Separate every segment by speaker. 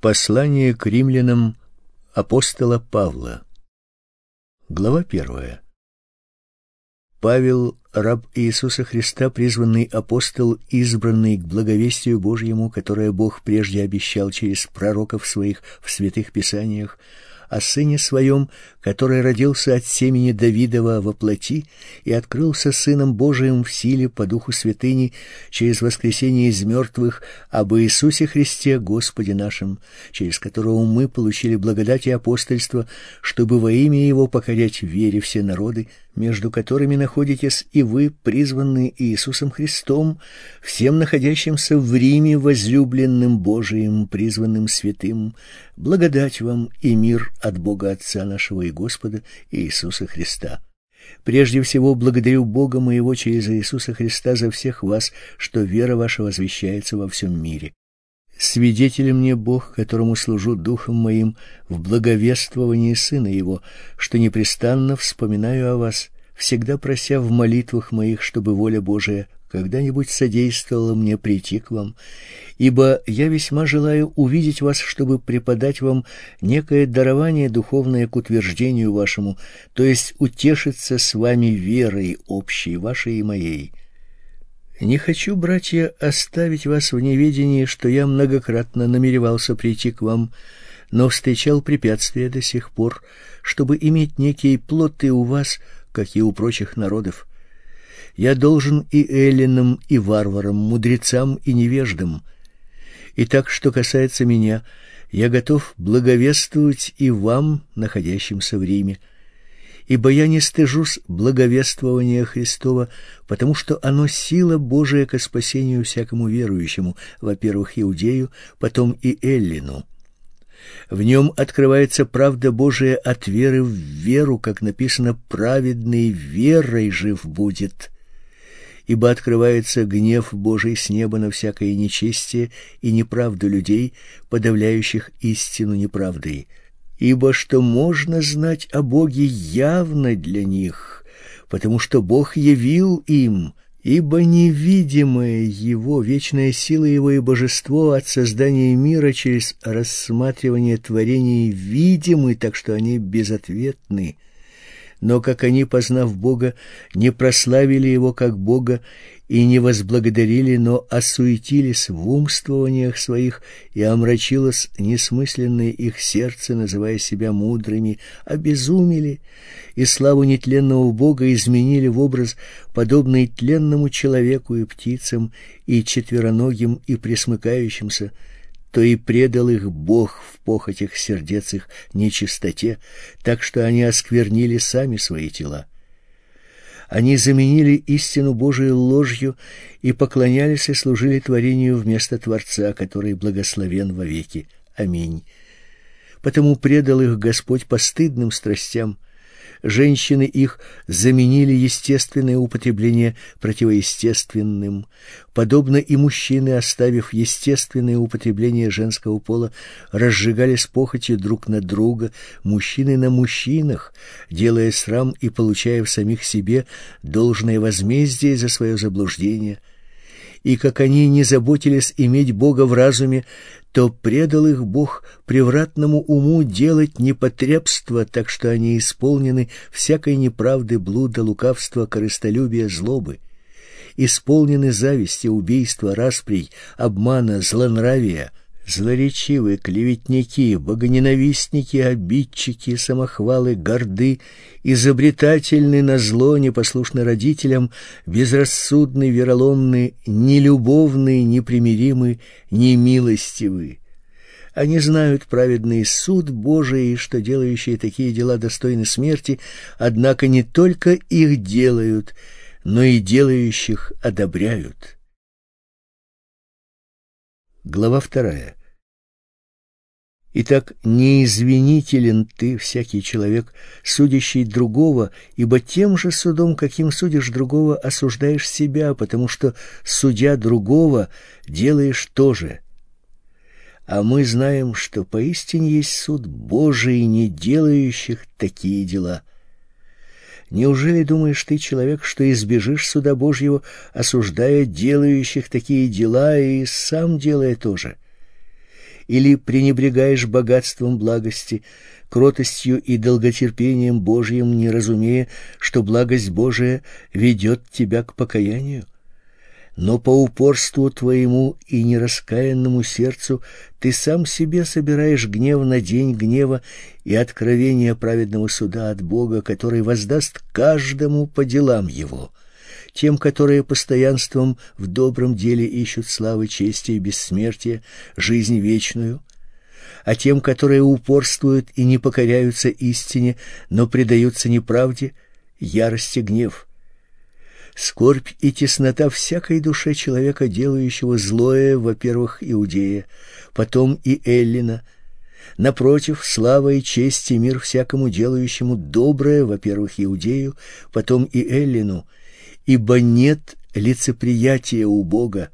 Speaker 1: Послание к римлянам апостола Павла. Глава первая. Павел, раб Иисуса Христа, призванный апостол, избранный к благовестию Божьему, которое Бог прежде обещал через пророков своих в святых писаниях, о сыне своем, который родился от семени Давидова во плоти и открылся сыном Божиим в силе по духу святыни через воскресение из мертвых об Иисусе Христе Господе нашим, через которого мы получили благодать и апостольство, чтобы во имя его покорять вере все народы, между которыми находитесь и вы, призванные Иисусом Христом, всем находящимся в Риме, возлюбленным Божиим, призванным святым, благодать вам и мир от Бога Отца нашего и Господа Иисуса Христа. Прежде всего благодарю Бога моего через Иисуса Христа за всех вас, что вера ваша возвещается во всем мире. Свидетелем мне Бог, которому служу духом моим в благовествовании Сына Его, что непрестанно вспоминаю о вас, всегда прося в молитвах моих, чтобы воля Божия когда-нибудь содействовала мне прийти к вам, ибо я весьма желаю увидеть вас, чтобы преподать вам некое дарование духовное к утверждению вашему, то есть утешиться с вами верой общей вашей и моей. Не хочу, братья, оставить вас в неведении, что я многократно намеревался прийти к вам, но встречал препятствия до сих пор, чтобы иметь некие плоты у вас, как и у прочих народов. Я должен и эллинам, и варварам, мудрецам и невеждам. И так, что касается меня, я готов благовествовать и вам, находящимся в Риме ибо я не стыжусь благовествования Христова, потому что оно сила Божия ко спасению всякому верующему, во-первых, иудею, потом и эллину. В нем открывается правда Божия от веры в веру, как написано: праведный верой жив будет. Ибо открывается гнев Божий с неба на всякое нечестие и неправду людей, подавляющих истину неправдой ибо что можно знать о Боге явно для них, потому что Бог явил им, ибо невидимая Его, вечная сила Его и божество от создания мира через рассматривание творений видимы, так что они безответны. Но как они, познав Бога, не прославили Его как Бога и не возблагодарили, но осуетились в умствованиях своих, и омрачилось несмысленное их сердце, называя себя мудрыми, обезумели, и славу нетленного Бога изменили в образ, подобный тленному человеку и птицам, и четвероногим, и пресмыкающимся, то и предал их Бог в похотях сердец их нечистоте, так что они осквернили сами свои тела. Они заменили истину Божию ложью и поклонялись и служили творению вместо Творца, который благословен вовеки. Аминь. Потому предал их Господь постыдным страстям, женщины их заменили естественное употребление противоестественным, подобно и мужчины, оставив естественное употребление женского пола, разжигались похотью друг на друга, мужчины на мужчинах, делая срам и получая в самих себе должное возмездие за свое заблуждение – и как они не заботились иметь Бога в разуме, то предал их Бог превратному уму делать непотребство, так что они исполнены всякой неправды, блуда, лукавства, корыстолюбия, злобы, исполнены зависти, убийства, расприй, обмана, злонравия, злоречивые, клеветники, богоненавистники, обидчики, самохвалы, горды, изобретательны на зло, непослушны родителям, безрассудны, вероломны, нелюбовны, непримиримы, немилостивы. Они знают праведный суд Божий, что делающие такие дела достойны смерти, однако не только их делают, но и делающих одобряют. Глава вторая. Итак, неизвинителен ты, всякий человек, судящий другого, ибо тем же судом, каким судишь другого, осуждаешь себя, потому что, судя другого, делаешь то же. А мы знаем, что поистине есть суд Божий, не делающих такие дела. Неужели думаешь ты, человек, что избежишь суда Божьего, осуждая делающих такие дела и сам делая то же? Или пренебрегаешь богатством благости, кротостью и долготерпением Божьим, не разумея, что благость Божия ведет тебя к покаянию? но по упорству твоему и нераскаянному сердцу ты сам себе собираешь гнев на день гнева и откровение праведного суда от Бога, который воздаст каждому по делам его. Тем, которые постоянством в добром деле ищут славы, чести и бессмертия, жизнь вечную, а тем, которые упорствуют и не покоряются истине, но предаются неправде, ярости гнев — скорбь и теснота всякой душе человека, делающего злое, во-первых, иудея, потом и эллина. Напротив, слава и честь и мир всякому делающему доброе, во-первых, иудею, потом и эллину, ибо нет лицеприятия у Бога.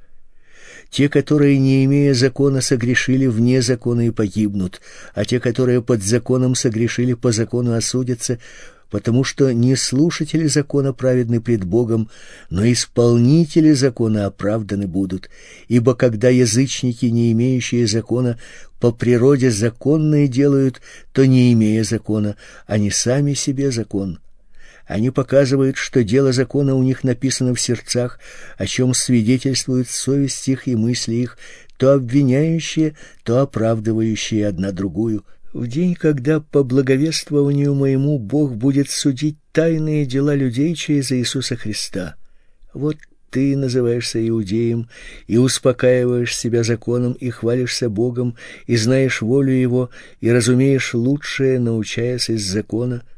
Speaker 1: Те, которые, не имея закона, согрешили вне закона и погибнут, а те, которые под законом согрешили, по закону осудятся, потому что не слушатели закона праведны пред Богом, но исполнители закона оправданы будут. Ибо когда язычники, не имеющие закона, по природе законные делают, то не имея закона, они сами себе закон. Они показывают, что дело закона у них написано в сердцах, о чем свидетельствует совесть их и мысли их, то обвиняющие, то оправдывающие одна другую – в день, когда по благовествованию моему Бог будет судить тайные дела людей через Иисуса Христа. Вот ты называешься иудеем и успокаиваешь себя законом и хвалишься Богом и знаешь волю его и разумеешь лучшее, научаясь из закона –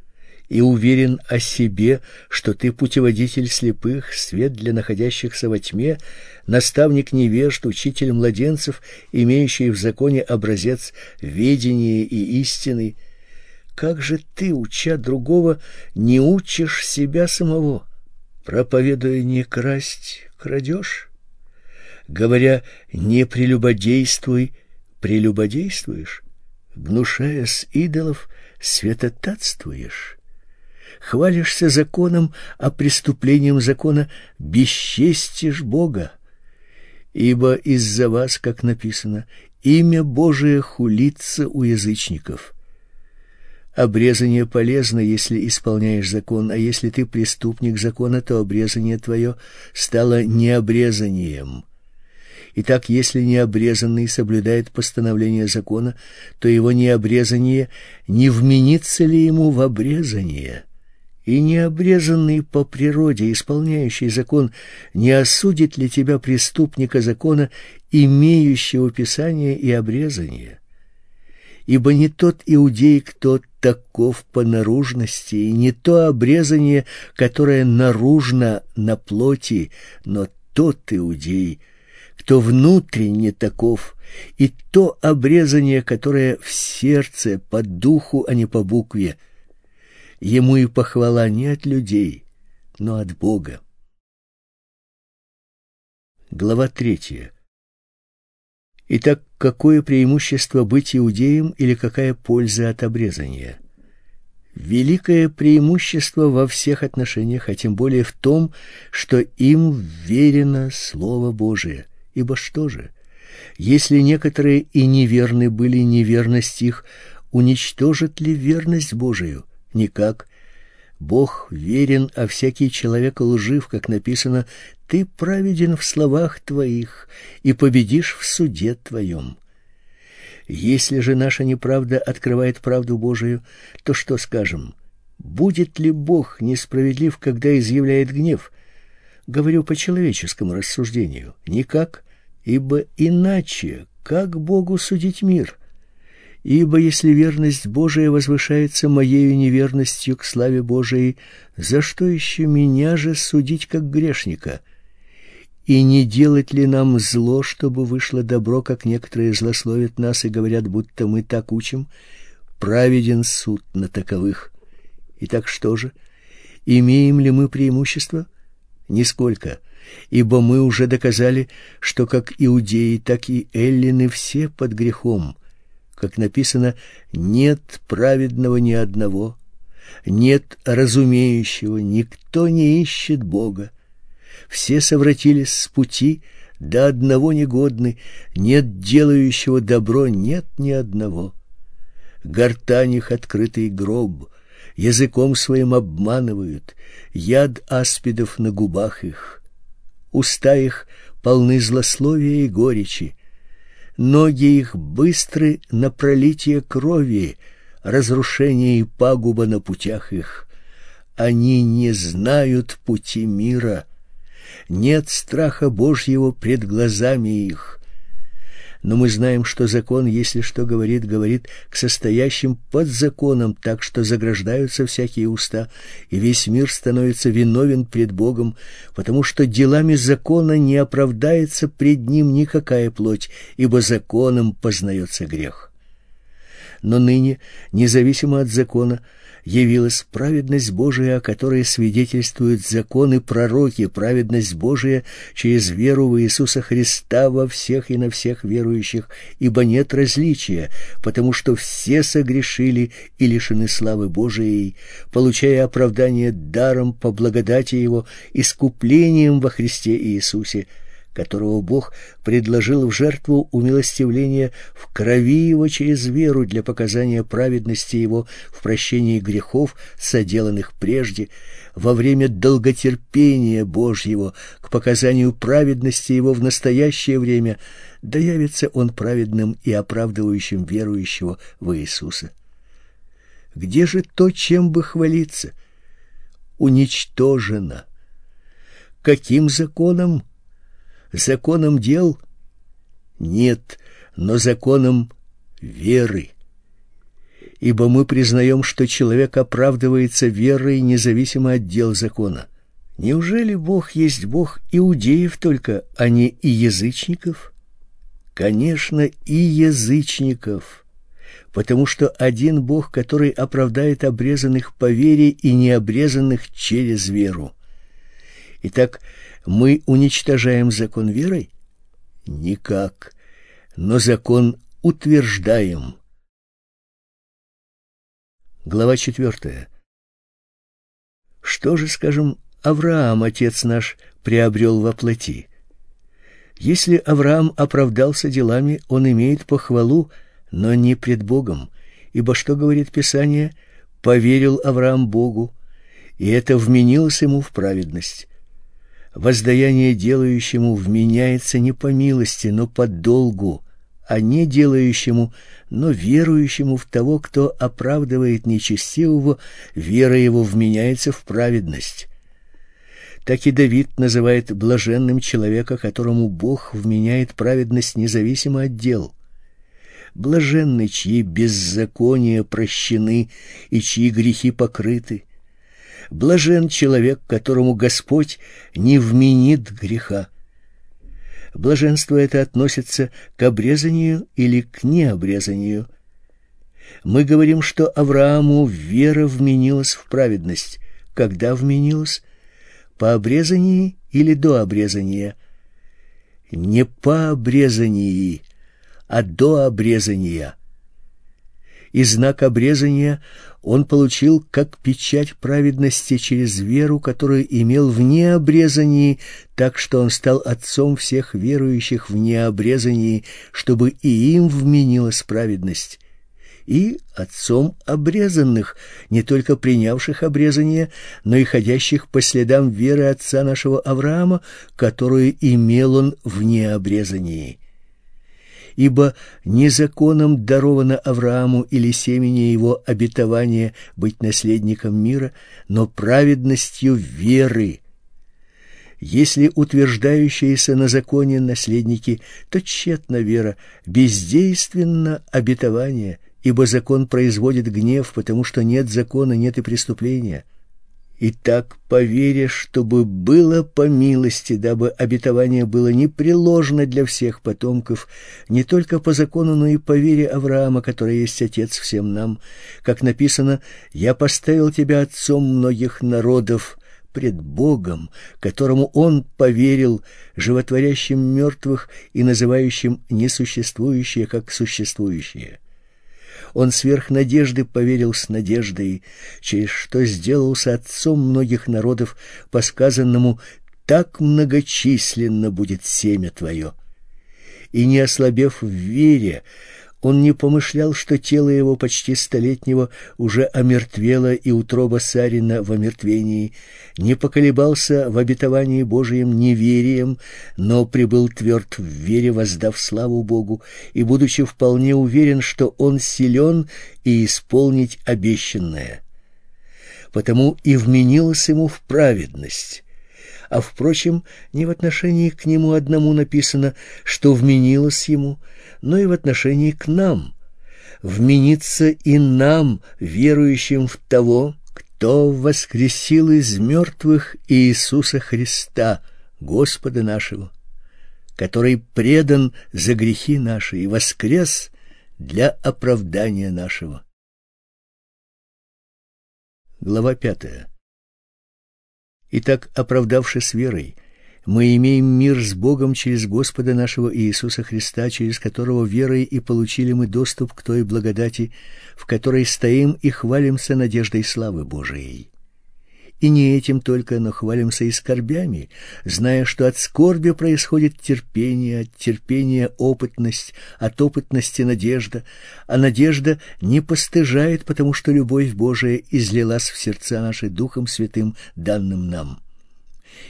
Speaker 1: и уверен о себе, что ты путеводитель слепых, свет для находящихся во тьме, наставник невежд, учитель младенцев, имеющий в законе образец ведения и истины. Как же ты, уча другого, не учишь себя самого? Проповедуя не красть, крадешь? Говоря «не прелюбодействуй», прелюбодействуешь? Гнушая с идолов, святотатствуешь? Хвалишься законом, а преступлением закона бесчестишь Бога. Ибо из-за вас, как написано, имя Божие хулится у язычников. Обрезание полезно, если исполняешь закон, а если ты преступник закона, то обрезание твое стало необрезанием. Итак, если необрезанный соблюдает постановление закона, то его необрезание не вменится ли ему в обрезание? И необрезанный по природе, исполняющий закон, не осудит ли тебя преступника закона, имеющего писание и обрезание? Ибо не тот иудей, кто таков по наружности, и не то обрезание, которое наружно на плоти, но тот иудей, кто внутренне таков, и то обрезание, которое в сердце, по духу, а не по букве – ему и похвала не от людей, но от Бога. Глава третья. Итак, какое преимущество быть иудеем или какая польза от обрезания? Великое преимущество во всех отношениях, а тем более в том, что им верено Слово Божие. Ибо что же, если некоторые и неверны были, неверность их уничтожит ли верность Божию? Никак. Бог верен, а всякий человек лжив, как написано, ты праведен в словах твоих и победишь в суде твоем. Если же наша неправда открывает правду Божию, то что скажем? Будет ли Бог несправедлив, когда изъявляет гнев? Говорю по человеческому рассуждению. Никак, ибо иначе как Богу судить мир? Ибо если верность Божия возвышается моею неверностью к славе Божией, за что еще меня же судить как грешника? И не делать ли нам зло, чтобы вышло добро, как некоторые злословят нас и говорят, будто мы так учим? Праведен суд на таковых. Итак, что же? Имеем ли мы преимущество? Нисколько, ибо мы уже доказали, что как иудеи, так и эллины все под грехом — как написано, нет праведного ни одного, нет разумеющего, никто не ищет Бога. Все совратились с пути, до одного негодны, нет делающего добро, нет ни одного. Гортань их открытый гроб, языком своим обманывают, яд аспидов на губах их. Уста их полны злословия и горечи, ноги их быстры на пролитие крови, разрушение и пагуба на путях их. Они не знают пути мира, нет страха Божьего пред глазами их но мы знаем, что закон, если что говорит, говорит к состоящим под законом, так что заграждаются всякие уста, и весь мир становится виновен пред Богом, потому что делами закона не оправдается пред ним никакая плоть, ибо законом познается грех. Но ныне, независимо от закона, явилась праведность Божия, о которой свидетельствуют законы пророки, праведность Божия через веру в Иисуса Христа во всех и на всех верующих, ибо нет различия, потому что все согрешили и лишены славы Божией, получая оправдание даром по благодати Его, искуплением во Христе Иисусе, которого Бог предложил в жертву умилостивления в крови его через веру для показания праведности его в прощении грехов, соделанных прежде, во время долготерпения Божьего к показанию праведности его в настоящее время, да явится он праведным и оправдывающим верующего в Иисуса. Где же то, чем бы хвалиться? Уничтожено. Каким законом? Законом дел? Нет, но законом веры. Ибо мы признаем, что человек оправдывается верой независимо от дел закона. Неужели Бог есть Бог иудеев только, а не и язычников? Конечно, и язычников, потому что один Бог, который оправдает обрезанных по вере и необрезанных через веру. Итак, мы уничтожаем закон верой? Никак. Но закон утверждаем. Глава четвертая. Что же, скажем, Авраам, отец наш, приобрел во плоти? Если Авраам оправдался делами, он имеет похвалу, но не пред Богом, ибо что говорит Писание? Поверил Авраам Богу, и это вменилось ему в праведность воздаяние делающему вменяется не по милости, но по долгу, а не делающему, но верующему в того, кто оправдывает нечестивого, вера его вменяется в праведность. Так и Давид называет блаженным человека, которому Бог вменяет праведность независимо от дел. Блаженны, чьи беззакония прощены и чьи грехи покрыты. Блажен человек, которому Господь не вменит греха. Блаженство это относится к обрезанию или к необрезанию. Мы говорим, что Аврааму вера вменилась в праведность. Когда вменилась? По обрезании или до обрезания? Не по обрезании, а до обрезания и знак обрезания он получил как печать праведности через веру, которую имел в необрезании, так что он стал отцом всех верующих в необрезании, чтобы и им вменилась праведность и отцом обрезанных, не только принявших обрезание, но и ходящих по следам веры отца нашего Авраама, которую имел он в необрезании ибо не законом даровано Аврааму или семени его обетование быть наследником мира, но праведностью веры. Если утверждающиеся на законе наследники, то тщетна вера, бездейственно обетование, ибо закон производит гнев, потому что нет закона, нет и преступления. И так по вере, чтобы было по милости, дабы обетование было непреложно для всех потомков, не только по закону, но и по вере Авраама, который есть отец всем нам. Как написано, «Я поставил тебя отцом многих народов» пред Богом, которому он поверил, животворящим мертвых и называющим несуществующее как существующее. Он сверх надежды поверил с надеждой, через что сделался отцом многих народов по сказанному так многочисленно будет семя твое. И не ослабев в вере, он не помышлял, что тело его почти столетнего уже омертвело и утроба Сарина в омертвении, не поколебался в обетовании Божием неверием, но прибыл тверд в вере, воздав славу Богу, и, будучи вполне уверен, что он силен и исполнить обещанное. Потому и вменилось ему в праведность, а, впрочем, не в отношении к нему одному написано, что вменилось ему, но и в отношении к нам. Вменится и нам, верующим в того, кто воскресил из мертвых Иисуса Христа, Господа нашего, который предан за грехи наши и воскрес для оправдания нашего. Глава пятая. Итак, оправдавшись верой, мы имеем мир с Богом через Господа нашего Иисуса Христа, через которого верой и получили мы доступ к той благодати, в которой стоим и хвалимся надеждой славы Божией. И не этим только, но хвалимся и скорбями, зная, что от скорби происходит терпение, от терпения опытность, от опытности надежда, а надежда не постыжает, потому что любовь Божия излилась в сердца наши Духом Святым, данным нам.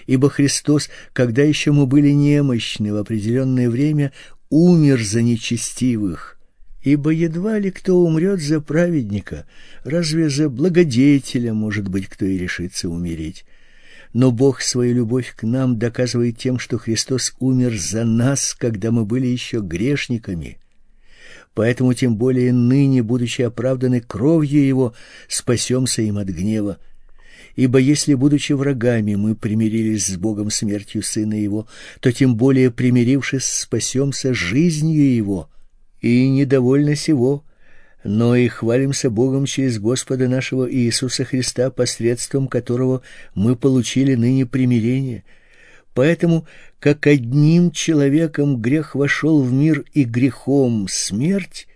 Speaker 1: Ибо Христос, когда еще мы были немощны в определенное время, умер за нечестивых, Ибо едва ли кто умрет за праведника, разве за благодетеля, может быть, кто и решится умереть. Но Бог свою любовь к нам доказывает тем, что Христос умер за нас, когда мы были еще грешниками. Поэтому тем более ныне, будучи оправданы кровью его, спасемся им от гнева. Ибо если, будучи врагами, мы примирились с Богом смертью Сына Его, то тем более, примирившись, спасемся жизнью Его» и недовольны сего, но и хвалимся Богом через Господа нашего Иисуса Христа, посредством которого мы получили ныне примирение. Поэтому, как одним человеком грех вошел в мир и грехом смерть,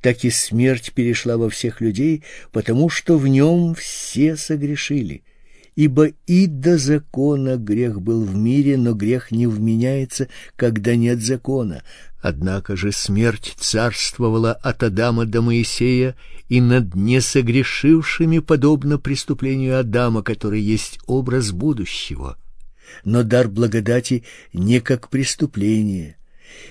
Speaker 1: так и смерть перешла во всех людей, потому что в нем все согрешили. Ибо и до закона грех был в мире, но грех не вменяется, когда нет закона. Однако же смерть царствовала от Адама до Моисея и над несогрешившими, подобно преступлению Адама, который есть образ будущего. Но дар благодати не как преступление,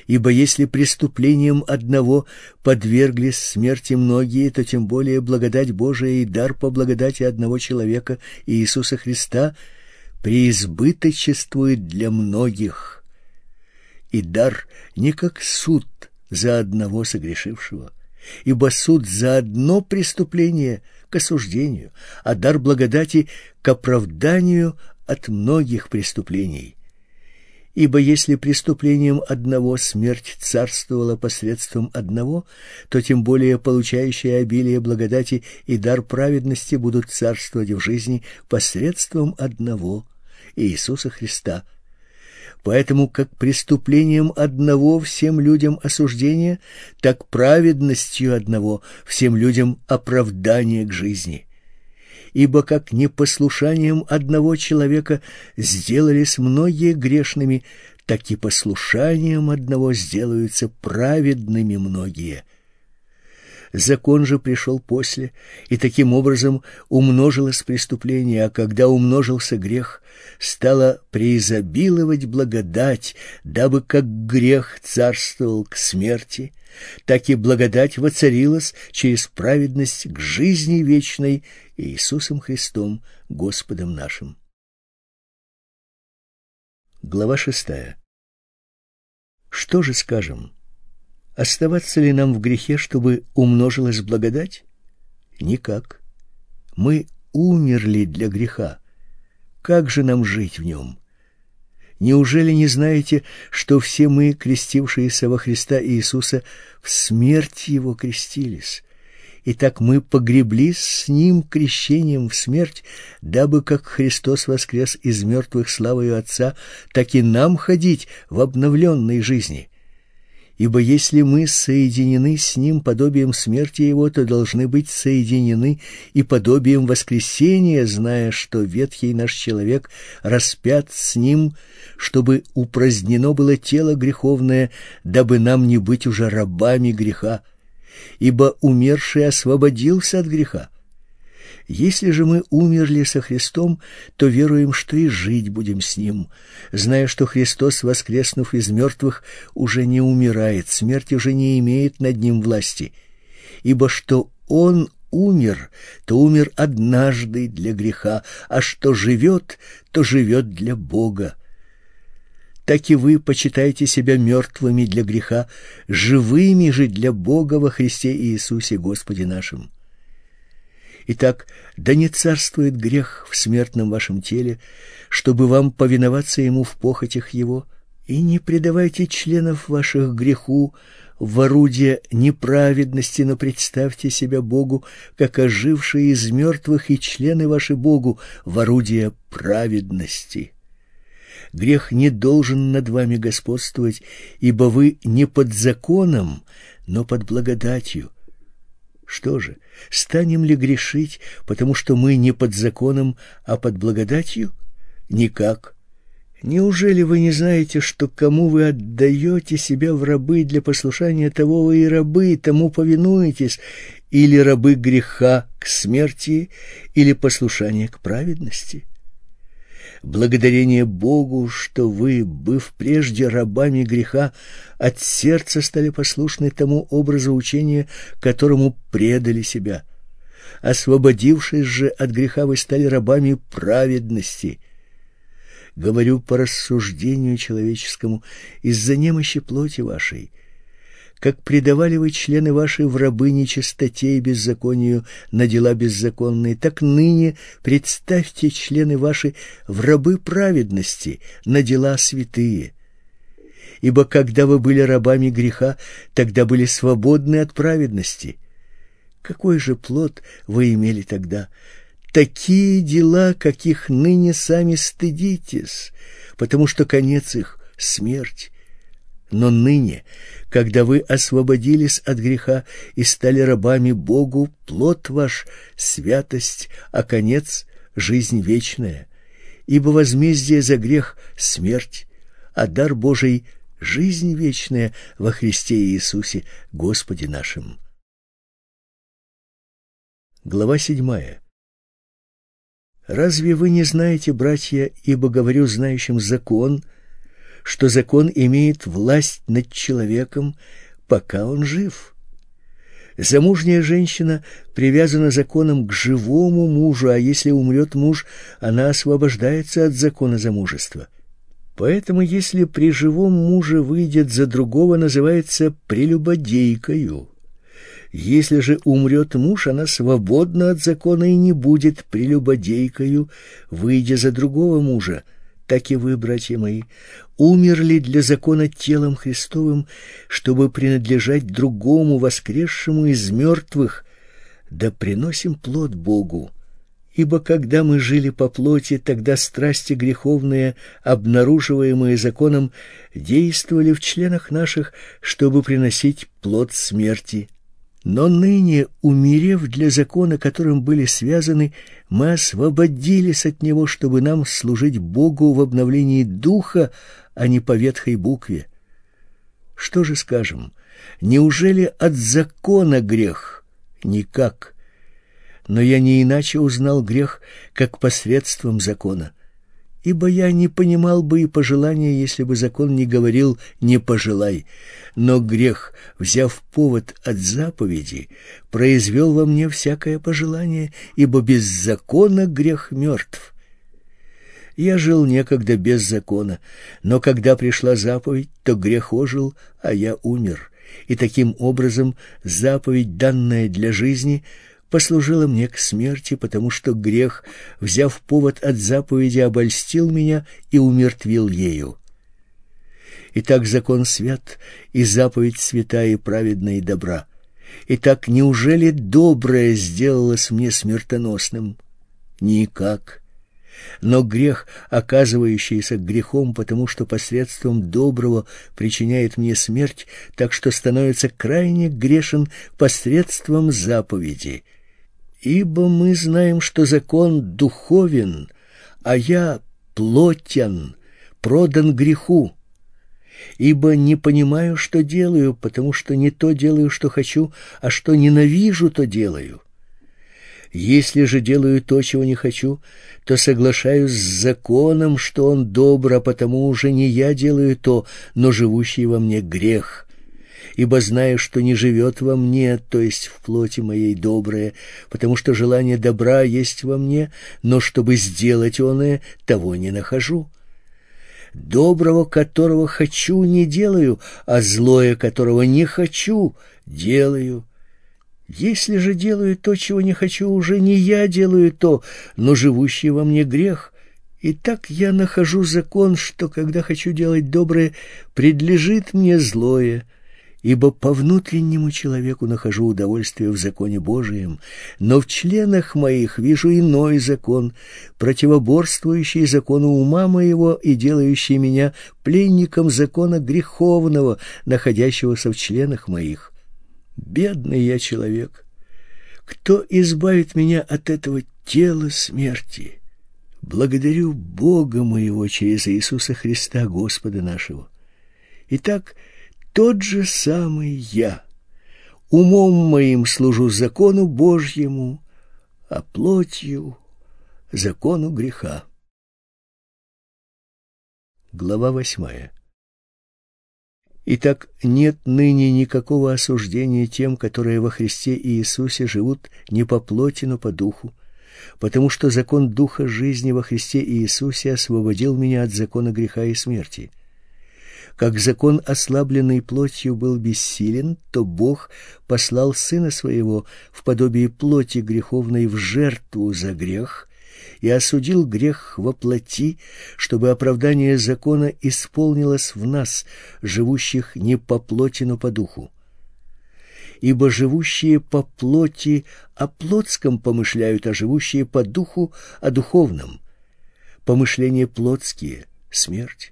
Speaker 1: ибо если преступлением одного подверглись смерти многие, то тем более благодать Божия и дар по благодати одного человека Иисуса Христа преизбыточествует для многих» и дар не как суд за одного согрешившего, ибо суд за одно преступление к осуждению, а дар благодати к оправданию от многих преступлений. Ибо если преступлением одного смерть царствовала посредством одного, то тем более получающие обилие благодати и дар праведности будут царствовать в жизни посредством одного Иисуса Христа – Поэтому как преступлением одного всем людям осуждение, так праведностью одного всем людям оправдание к жизни. Ибо как непослушанием одного человека сделались многие грешными, так и послушанием одного сделаются праведными многие – Закон же пришел после, и таким образом умножилось преступление, а когда умножился грех, стало преизобиловать благодать, дабы как грех царствовал к смерти, так и благодать воцарилась через праведность к жизни вечной Иисусом Христом, Господом нашим. Глава шестая. Что же скажем? Оставаться ли нам в грехе, чтобы умножилась благодать? Никак. Мы умерли для греха. Как же нам жить в нем? Неужели не знаете, что все мы, крестившиеся во Христа Иисуса, в смерть Его крестились? Итак, мы погреблись с Ним крещением в смерть, дабы, как Христос воскрес из мертвых славою Отца, так и нам ходить в обновленной жизни Ибо если мы соединены с Ним подобием смерти Его, то должны быть соединены и подобием воскресения, зная, что ветхий наш человек распят с Ним, чтобы упразднено было тело греховное, дабы нам не быть уже рабами греха, ибо умерший освободился от греха. Если же мы умерли со Христом, то веруем, что и жить будем с Ним, зная, что Христос, воскреснув из мертвых, уже не умирает, смерть уже не имеет над Ним власти, ибо что Он умер, то умер однажды для греха, а что живет, то живет для Бога. Так и вы почитайте себя мертвыми для греха, живыми же для Бога во Христе Иисусе Господе нашим. Итак, да не царствует грех в смертном вашем теле, чтобы вам повиноваться ему в похотях его, и не предавайте членов ваших греху в орудие неправедности, но представьте себя Богу, как ожившие из мертвых, и члены ваши Богу в орудие праведности. Грех не должен над вами господствовать, ибо вы не под законом, но под благодатью. Что же, станем ли грешить, потому что мы не под законом, а под благодатью? Никак. Неужели вы не знаете, что кому вы отдаете себя в рабы для послушания того вы и рабы, тому повинуетесь, или рабы греха к смерти, или послушания к праведности? Благодарение Богу, что вы, быв прежде рабами греха, от сердца стали послушны тому образу учения, которому предали себя. Освободившись же от греха, вы стали рабами праведности. Говорю по рассуждению человеческому, из-за немощи плоти вашей — как предавали вы члены ваши в рабы нечистоте и беззаконию на дела беззаконные, так ныне представьте члены ваши в рабы праведности на дела святые. Ибо когда вы были рабами греха, тогда были свободны от праведности. Какой же плод вы имели тогда? Такие дела, каких ныне сами стыдитесь, потому что конец их — смерть. Но ныне, когда вы освободились от греха и стали рабами Богу, плод ваш — святость, а конец — жизнь вечная. Ибо возмездие за грех — смерть, а дар Божий — жизнь вечная во Христе Иисусе, Господе нашим. Глава седьмая. Разве вы не знаете, братья, ибо говорю знающим закон — что закон имеет власть над человеком, пока он жив. Замужняя женщина привязана законом к живому мужу, а если умрет муж, она освобождается от закона замужества. Поэтому, если при живом муже выйдет за другого, называется прелюбодейкою. Если же умрет муж, она свободна от закона и не будет прелюбодейкою, выйдя за другого мужа так и вы, братья мои, умерли для закона телом Христовым, чтобы принадлежать другому воскресшему из мертвых, да приносим плод Богу. Ибо когда мы жили по плоти, тогда страсти греховные, обнаруживаемые законом, действовали в членах наших, чтобы приносить плод смерти. Но ныне, умерев для закона, которым были связаны, мы освободились от него, чтобы нам служить Богу в обновлении духа, а не по ветхой букве. Что же скажем? Неужели от закона грех? Никак. Но я не иначе узнал грех, как посредством закона ибо я не понимал бы и пожелания, если бы закон не говорил «не пожелай». Но грех, взяв повод от заповеди, произвел во мне всякое пожелание, ибо без закона грех мертв. Я жил некогда без закона, но когда пришла заповедь, то грех ожил, а я умер. И таким образом заповедь, данная для жизни, — послужила мне к смерти, потому что грех, взяв повод от заповеди, обольстил меня и умертвил ею. Итак, закон свят, и заповедь святая и праведная и добра. Итак, неужели доброе сделалось мне смертоносным? Никак. Но грех, оказывающийся грехом, потому что посредством доброго причиняет мне смерть, так что становится крайне грешен посредством заповеди. Ибо мы знаем, что закон духовен, а я плотян, продан греху. Ибо не понимаю, что делаю, потому что не то делаю, что хочу, а что ненавижу, то делаю. Если же делаю то, чего не хочу, то соглашаюсь с законом, что он добр, а потому уже не я делаю то, но живущий во мне грех. Ибо знаю, что не живет во мне, то есть в плоти моей доброе, потому что желание добра есть во мне, но чтобы сделать оное, того не нахожу. Доброго, которого хочу, не делаю, а злое, которого не хочу, делаю. Если же делаю то, чего не хочу, уже не я делаю то, но живущий во мне грех. И так я нахожу закон, что, когда хочу делать доброе, предлежит мне злое, ибо по внутреннему человеку нахожу удовольствие в законе Божием, но в членах моих вижу иной закон, противоборствующий закону ума моего и делающий меня пленником закона греховного, находящегося в членах моих. Бедный я человек. Кто избавит меня от этого тела смерти? Благодарю Бога моего через Иисуса Христа, Господа нашего. Итак, тот же самый я. Умом моим служу закону Божьему, а плотью — закону греха. Глава восьмая Итак, нет ныне никакого осуждения тем, которые во Христе Иисусе живут не по плоти, но по духу, потому что закон духа жизни во Христе Иисусе освободил меня от закона греха и смерти. Как закон, ослабленный плотью, был бессилен, то Бог послал Сына Своего в подобие плоти греховной в жертву за грех, и осудил грех во плоти, чтобы оправдание закона исполнилось в нас, живущих не по плоти, но по духу. Ибо живущие по плоти о плотском помышляют, а живущие по духу о духовном. Помышления плотские — смерть,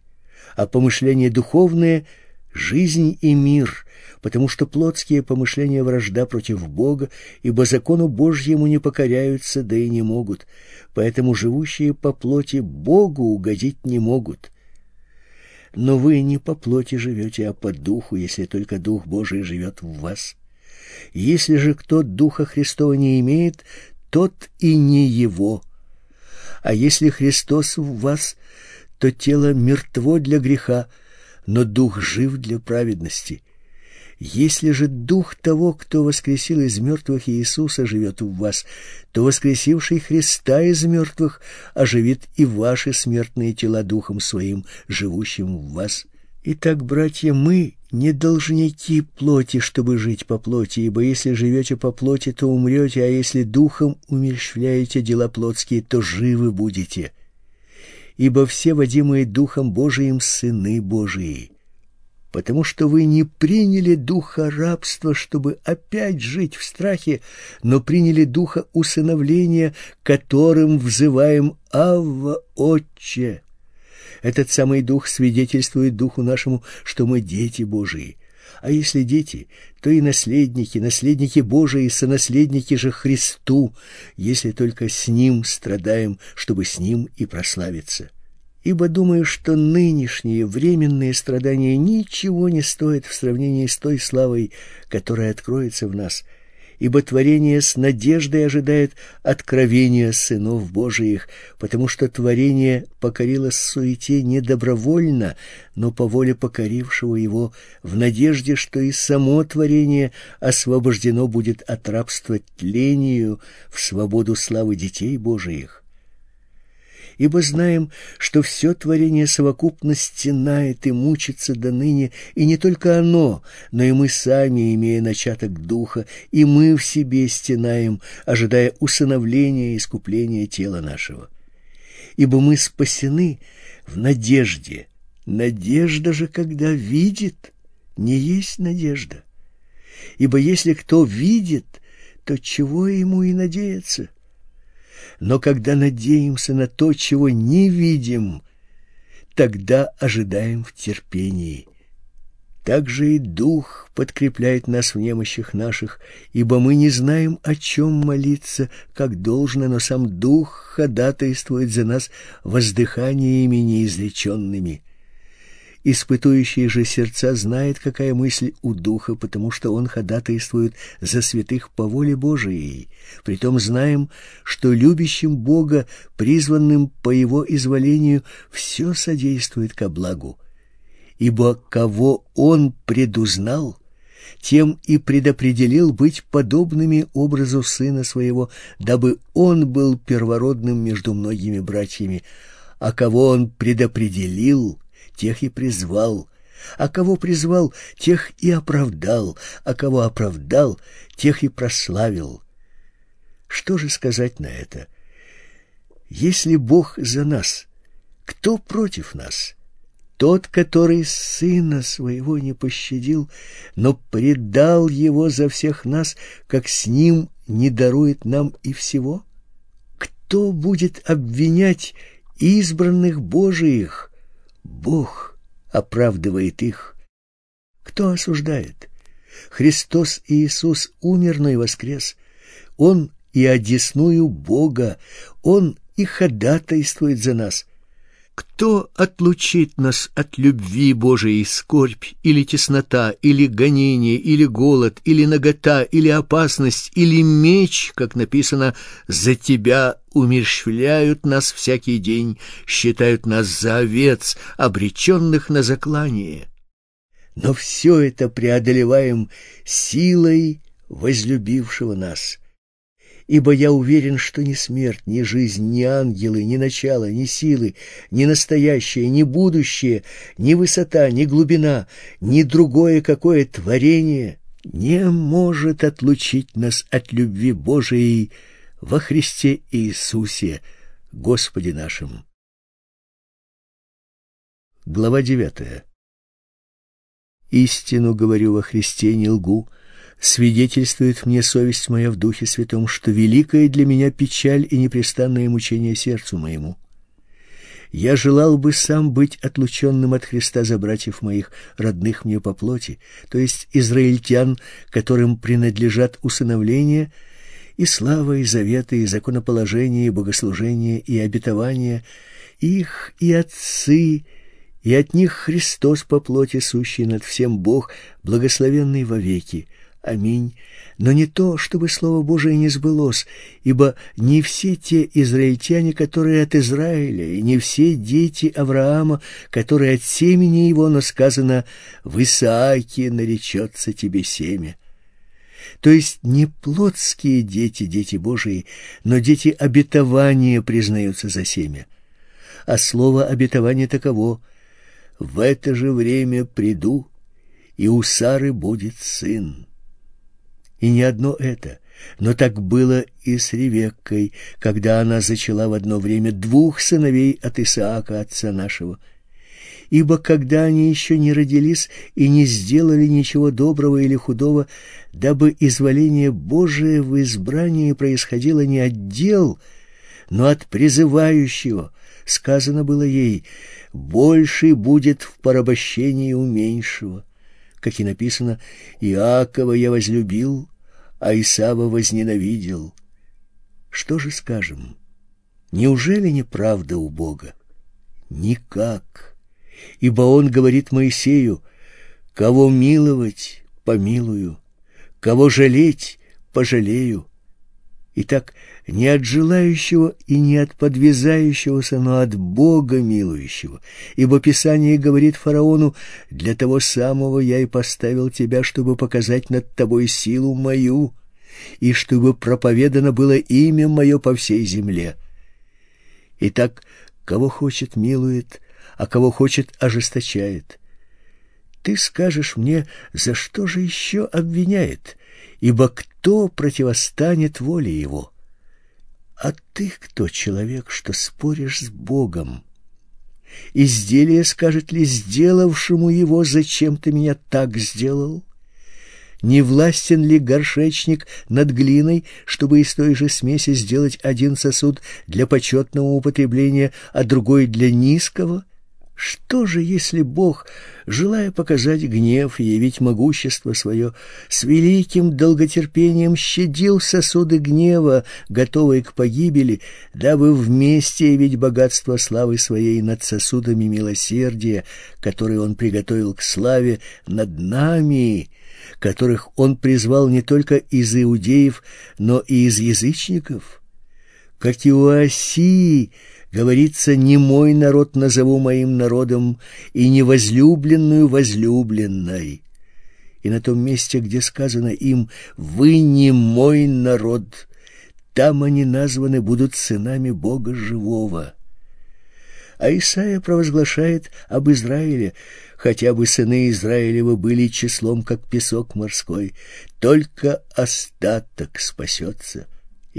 Speaker 1: а помышления духовные — жизнь и мир, потому что плотские помышления вражда против Бога, ибо закону Божьему не покоряются, да и не могут, поэтому живущие по плоти Богу угодить не могут. Но вы не по плоти живете, а по духу, если только Дух Божий живет в вас. Если же кто Духа Христова не имеет, тот и не его. А если Христос в вас, то тело мертво для греха, но дух жив для праведности. Если же дух того, кто воскресил из мертвых Иисуса, живет в вас, то воскресивший Христа из мертвых оживит и ваши смертные тела духом своим, живущим в вас. Итак, братья, мы не должники плоти, чтобы жить по плоти, ибо если живете по плоти, то умрете, а если духом умерщвляете дела плотские, то живы будете. Ибо все водимые Духом Божиим сыны Божии потому что вы не приняли духа рабства, чтобы опять жить в страхе, но приняли духа усыновления, которым взываем «Авва, Отче». Этот самый дух свидетельствует духу нашему, что мы дети Божии. А если дети, то и наследники, наследники Божии, сонаследники же Христу, если только с Ним страдаем, чтобы с Ним и прославиться. Ибо думаю, что нынешние временные страдания ничего не стоят в сравнении с той славой, которая откроется в нас, ибо творение с надеждой ожидает откровения сынов Божиих, потому что творение покорилось суете не добровольно, но по воле покорившего его, в надежде, что и само творение освобождено будет от рабства тлению в свободу славы детей Божиих ибо знаем, что все творение совокупно стенает и мучится до ныне, и не только оно, но и мы сами, имея начаток духа, и мы в себе стенаем, ожидая усыновления и искупления тела нашего. Ибо мы спасены в надежде. Надежда же, когда видит, не есть надежда. Ибо если кто видит, то чего ему и надеяться? Но когда надеемся на то, чего не видим, тогда ожидаем в терпении. Также и Дух подкрепляет нас в немощах наших, ибо мы не знаем, о чем молиться, как должно, но сам Дух ходатайствует за нас воздыханиями неизреченными. Испытующий же сердца знает, какая мысль у Духа, потому что он ходатайствует за святых по воле Божией. Притом знаем, что любящим Бога, призванным по Его изволению, все содействует ко благу. Ибо кого Он предузнал, тем и предопределил быть подобными образу Сына Своего, дабы Он был первородным между многими братьями, а кого Он предопределил — тех и призвал, а кого призвал, тех и оправдал, а кого оправдал, тех и прославил. Что же сказать на это? Если Бог за нас, кто против нас? Тот, который сына своего не пощадил, но предал его за всех нас, как с ним не дарует нам и всего? Кто будет обвинять избранных Божиих? Бог оправдывает их. Кто осуждает? Христос Иисус умер, но и воскрес. Он и одесную Бога, Он и ходатайствует за нас. Кто отлучит нас от любви Божией скорбь, или теснота, или гонение, или голод, или нагота, или опасность, или меч, как написано, «За тебя умерщвляют нас всякий день, считают нас за овец, обреченных на заклание». Но все это преодолеваем силой возлюбившего нас — ибо я уверен, что ни смерть, ни жизнь, ни ангелы, ни начало, ни силы, ни настоящее, ни будущее, ни высота, ни глубина, ни другое какое творение не может отлучить нас от любви Божией во Христе Иисусе, Господе нашим. Глава девятая. Истину говорю во Христе, не лгу, свидетельствует мне совесть моя в Духе Святом, что великая для меня печаль и непрестанное мучение сердцу моему. Я желал бы сам быть отлученным от Христа за братьев моих, родных мне по плоти, то есть израильтян, которым принадлежат усыновление и слава, и заветы, и законоположение, и богослужение, и обетование, их и отцы, и от них Христос по плоти сущий над всем Бог, благословенный вовеки. Аминь. Но не то, чтобы Слово Божие не сбылось, ибо не все те израильтяне, которые от Израиля, и не все дети Авраама, которые от семени его, но сказано «в Исааке наречется тебе семя». То есть не плотские дети, дети Божии, но дети обетования признаются за семя. А слово обетование таково «в это же время приду, и у Сары будет сын». И не одно это, но так было и с Ревеккой, когда она зачала в одно время двух сыновей от Исаака, отца нашего. Ибо когда они еще не родились и не сделали ничего доброго или худого, дабы изволение Божие в избрании происходило не от дел, но от призывающего, сказано было ей, «Больший будет в порабощении у меньшего» как и написано, «Иакова я возлюбил, а Исава возненавидел». Что же скажем? Неужели не правда у Бога? Никак. Ибо Он говорит Моисею, «Кого миловать, помилую, кого жалеть, пожалею». Итак, не от желающего и не от подвязающегося, но от Бога милующего. Ибо Писание говорит фараону, «Для того самого я и поставил тебя, чтобы показать над тобой силу мою, и чтобы проповедано было имя мое по всей земле». Итак, кого хочет милует, а кого хочет ожесточает. Ты скажешь мне, за что же еще обвиняет, ибо кто противостанет воле его?» А ты кто, человек, что споришь с Богом? Изделие скажет ли сделавшему его, зачем ты меня так сделал? Не властен ли горшечник над глиной, чтобы из той же смеси сделать один сосуд для почетного употребления, а другой для низкого? Что же, если Бог, желая показать гнев и явить могущество свое, с великим долготерпением щадил сосуды гнева, готовые к погибели, дабы вместе явить богатство славы своей над сосудами милосердия, которые Он приготовил к славе над нами, которых Он призвал не только из иудеев, но и из язычников? Как и у Осии, говорится, не мой народ назову моим народом, и не возлюбленную возлюбленной. И на том месте, где сказано им «Вы не мой народ», там они названы будут сынами Бога живого. А Исаия провозглашает об Израиле, хотя бы сыны Израилева были числом, как песок морской, только остаток спасется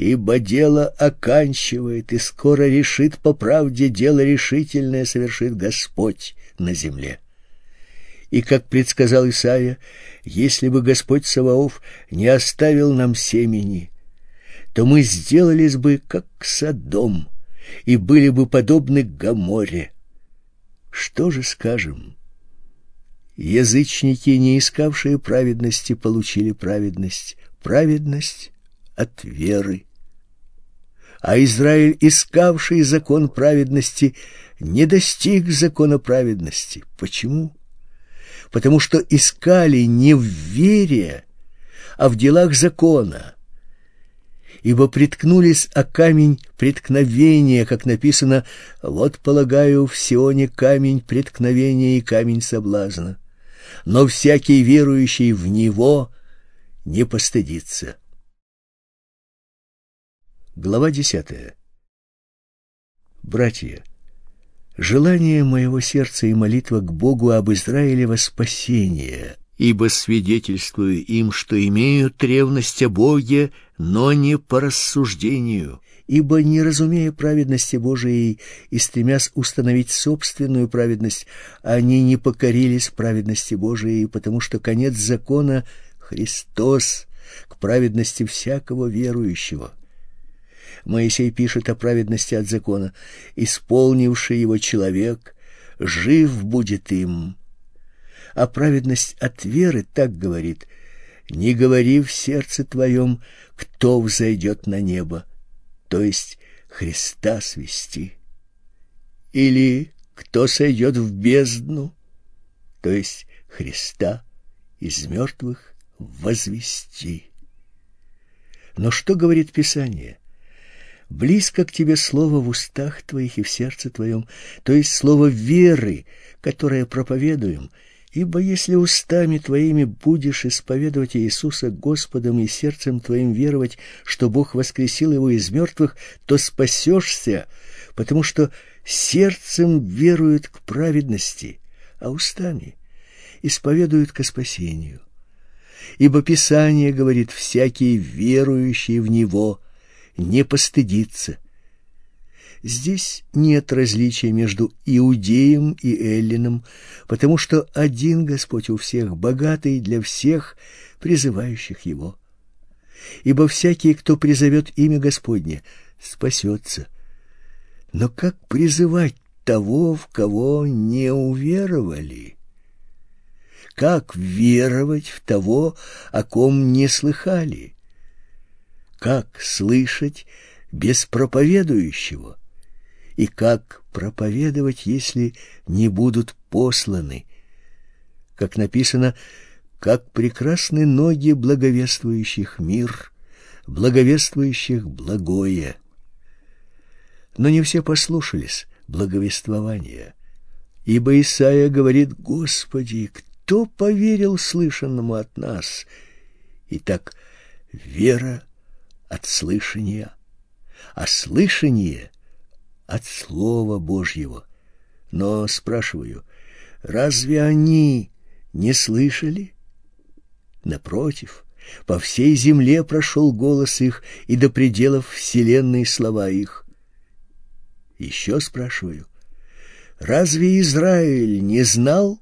Speaker 1: ибо дело оканчивает и скоро решит по правде дело решительное совершит Господь на земле. И как предсказал Исаия, если бы Господь Саваоф не оставил нам семени, то мы сделались бы как Содом и были бы подобны Гоморе. Что же скажем? Язычники, не искавшие праведности, получили праведность. Праведность от веры. А Израиль, искавший закон праведности, не достиг закона праведности. Почему? Потому что искали не в вере, а в делах закона. Ибо приткнулись о камень преткновения, как написано, «Вот, полагаю, в Сионе камень преткновения и камень соблазна, но всякий верующий в него не постыдится». Глава десятая. Братья, желание моего сердца и молитва к Богу об Израиле во спасение, ибо свидетельствую им, что имеют ревность о Боге, но не по рассуждению, ибо, не разумея праведности Божией и стремясь установить собственную праведность, они не покорились праведности Божией, потому что конец закона — Христос к праведности всякого верующего. Моисей пишет о праведности от закона. «Исполнивший его человек, жив будет им». А праведность от веры так говорит «Не говори в сердце твоем, кто взойдет на небо», то есть Христа свести. Или кто сойдет в бездну, то есть Христа из мертвых возвести. Но что говорит Писание? Близко к тебе слово в устах твоих и в сердце твоем, то есть слово веры, которое проповедуем, ибо если устами твоими будешь исповедовать Иисуса Господом и сердцем твоим веровать, что Бог воскресил его из мертвых, то спасешься, потому что сердцем веруют к праведности, а устами исповедуют ко спасению. Ибо Писание говорит, всякий верующий в Него – не постыдиться. Здесь нет различия между иудеем и эллином, потому что один Господь у всех, богатый для всех, призывающих Его. Ибо всякий, кто призовет имя Господне, спасется. Но как призывать того, в кого не уверовали? Как веровать в того, о ком не слыхали? Как слышать без проповедующего? И как проповедовать, если не будут посланы? Как написано, как прекрасны ноги благовествующих мир, благовествующих благое. Но не все послушались благовествования. Ибо Исаия говорит, «Господи, кто поверил слышанному от нас?» Итак, вера от слышания, а слышание от Слова Божьего. Но, спрашиваю, разве они не слышали? Напротив, по всей земле прошел голос их, и до пределов вселенной слова их. Еще спрашиваю, разве Израиль не знал?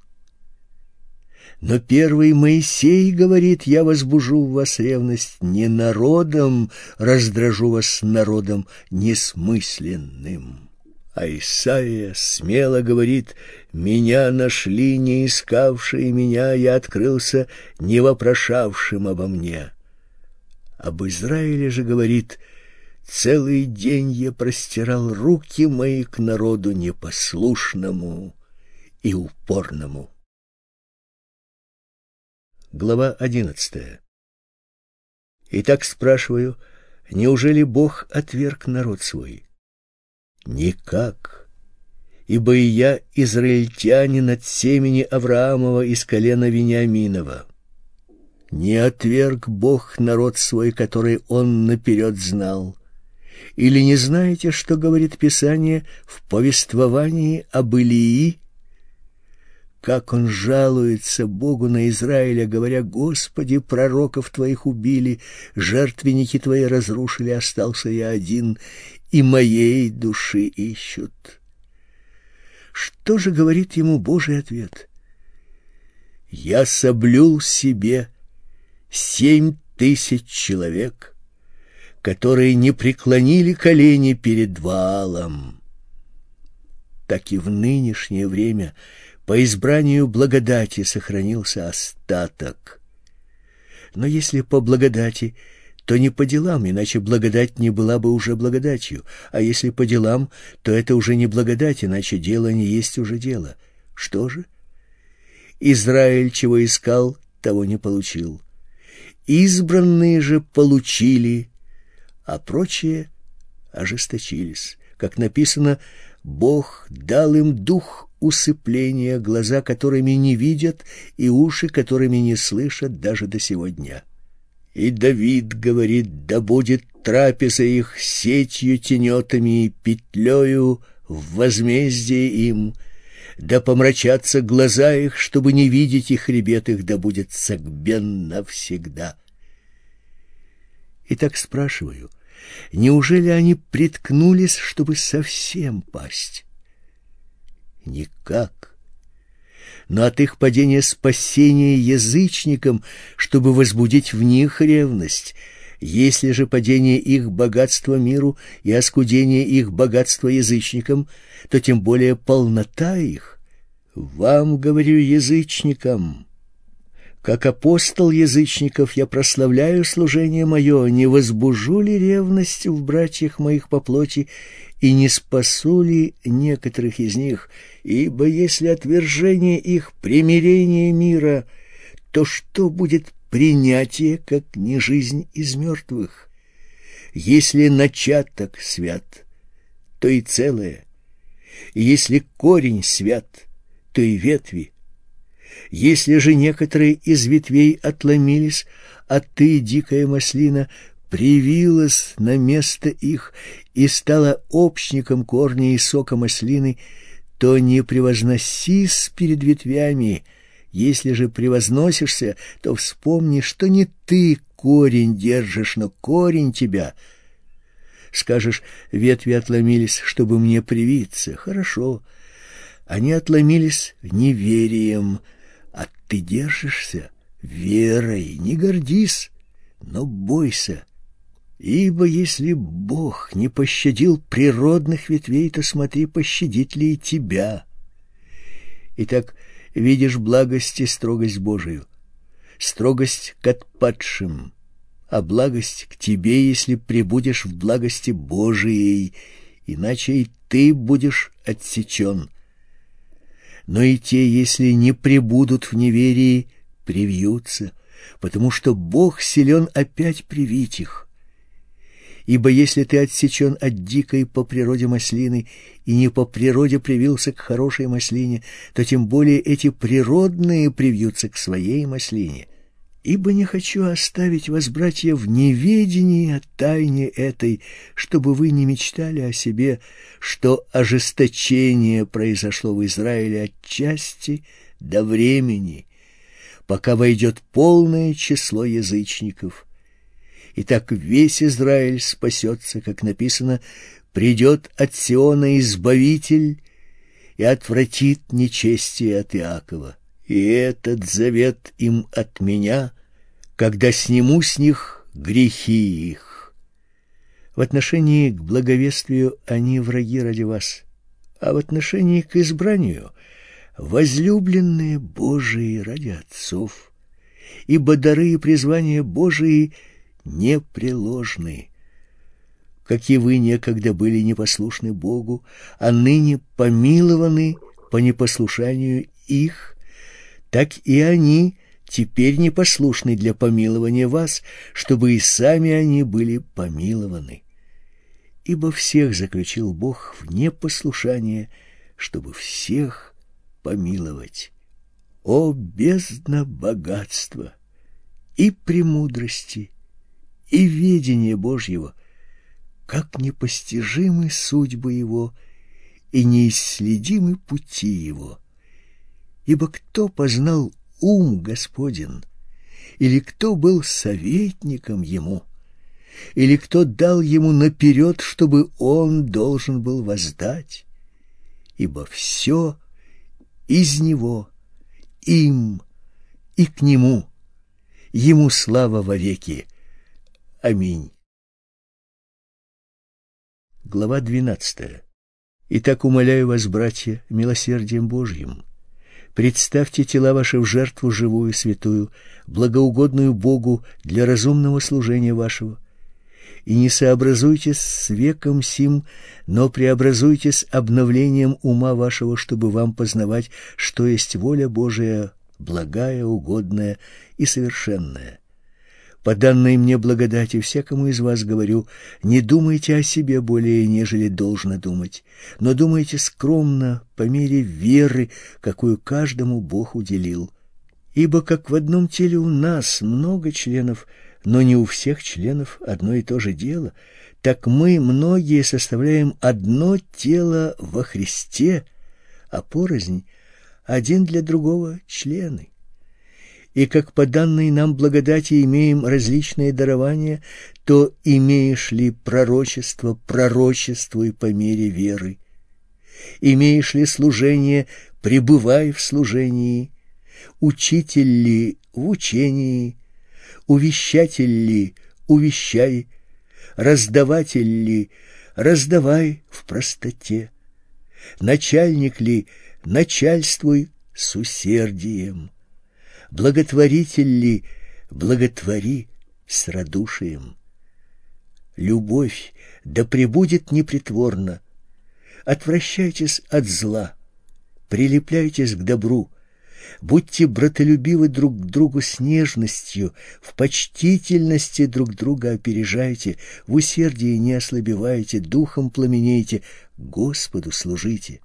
Speaker 1: Но первый Моисей говорит, я возбужу в вас ревность не народом, раздражу вас народом несмысленным. А Исаия смело говорит, меня нашли не искавшие меня, я открылся не вопрошавшим обо мне. Об Израиле же говорит, целый день я простирал руки мои к народу непослушному и упорному. Глава одиннадцатая. Итак спрашиваю, неужели Бог отверг народ свой? Никак. Ибо и я израильтянин от семени Авраамова из колена Вениаминова. Не отверг Бог народ свой, который он наперед знал. Или не знаете, что говорит Писание в повествовании об Илии, как он жалуется Богу на Израиля, говоря, «Господи, пророков Твоих убили, жертвенники Твои разрушили, остался я один, и моей души ищут». Что же говорит ему Божий ответ? «Я соблюл себе семь тысяч человек, которые не преклонили колени перед Ваалом». Так и в нынешнее время – по избранию благодати сохранился остаток. Но если по благодати, то не по делам, иначе благодать не была бы уже благодатью, а если по делам, то это уже не благодать, иначе дело не есть уже дело. Что же? Израиль чего искал, того не получил. Избранные же получили, а прочие ожесточились. Как написано, Бог дал им дух усыпления, глаза которыми не видят и уши которыми не слышат даже до сегодня. И Давид говорит, да будет трапеза их сетью тенетами и петлею в возмездие им, да помрачатся глаза их, чтобы не видеть их хребет их, да будет согбен навсегда. Итак спрашиваю, неужели они приткнулись, чтобы совсем пасть? Никак. Но от их падения спасения язычникам, чтобы возбудить в них ревность. Если же падение их богатства миру и оскудение их богатства язычникам, то тем более полнота их. Вам, говорю, язычникам, как апостол язычников я прославляю служение мое, не возбужу ли ревность в братьях моих по плоти и не спасу ли некоторых из них, ибо если отвержение их примирение мира, то что будет принятие, как не жизнь из мертвых? Если начаток свят, то и целое, если корень свят, то и ветви. Если же некоторые из ветвей отломились, а ты, дикая маслина, привилась на место их и стала общником корня и сока маслины, то не превозносись перед ветвями. Если же превозносишься, то вспомни, что не ты корень держишь, но корень тебя. Скажешь, ветви отломились, чтобы мне привиться. Хорошо. Они отломились неверием, а ты держишься верой. Не гордись, но бойся. Ибо если Бог не пощадил природных ветвей, то смотри, пощадит ли и тебя. Итак, видишь благость и строгость Божию, строгость к отпадшим, а благость к тебе, если пребудешь в благости Божией, иначе и ты будешь отсечен. Но и те, если не пребудут в неверии, привьются, потому что Бог силен опять привить их. Ибо если ты отсечен от дикой по природе маслины и не по природе привился к хорошей маслине, то тем более эти природные привьются к своей маслине. Ибо не хочу оставить вас, братья, в неведении о тайне этой, чтобы вы не мечтали о себе, что ожесточение произошло в Израиле отчасти до времени, пока войдет полное число язычников, и так весь Израиль спасется, как написано, придет от Сиона избавитель и отвратит нечестие от Иакова. И этот завет им от меня, когда сниму с них грехи их. В отношении к благовествию они враги ради вас, а в отношении к избранию возлюбленные Божии ради отцов, ибо дары и призвания Божии непреложны. Как и вы некогда были непослушны Богу, а ныне помилованы по непослушанию их, так и они теперь непослушны для помилования вас, чтобы и сами они были помилованы. Ибо всех заключил Бог в непослушание, чтобы всех помиловать. О, бездна богатства и премудрости, и ведения Божьего! Как непостижимы судьбы Его и неисследимы пути Его! Ибо кто познал ум Господен? Или кто был советником ему? Или кто дал ему наперед, чтобы он должен был воздать? Ибо все из него, им и к нему, ему слава вовеки. Аминь. Глава двенадцатая. Итак, умоляю вас, братья, милосердием Божьим, Представьте тела ваши в жертву живую, святую, благоугодную Богу для разумного служения вашего. И не сообразуйтесь с веком сим, но преобразуйтесь обновлением ума вашего, чтобы вам познавать, что есть воля Божия, благая, угодная и совершенная. По данной мне благодати всякому из вас говорю, не думайте о себе более, нежели должно думать, но думайте скромно, по мере веры, какую каждому Бог уделил. Ибо как в одном теле у нас много членов, но не у всех членов одно и то же дело, так мы, многие, составляем одно тело во Христе, а порознь один для другого члены и как по данной нам благодати имеем различные дарования, то имеешь ли пророчество, пророчествуй по мере веры. Имеешь ли служение, пребывай в служении. Учитель ли в учении, увещатель ли, увещай, раздаватель ли, раздавай в простоте. Начальник ли, начальствуй с усердием благотворитель ли, благотвори с радушием. Любовь да пребудет непритворно. Отвращайтесь от зла, прилепляйтесь к добру, будьте братолюбивы друг к другу с нежностью, в почтительности друг друга опережайте, в усердии не ослабевайте, духом пламенейте, Господу служите.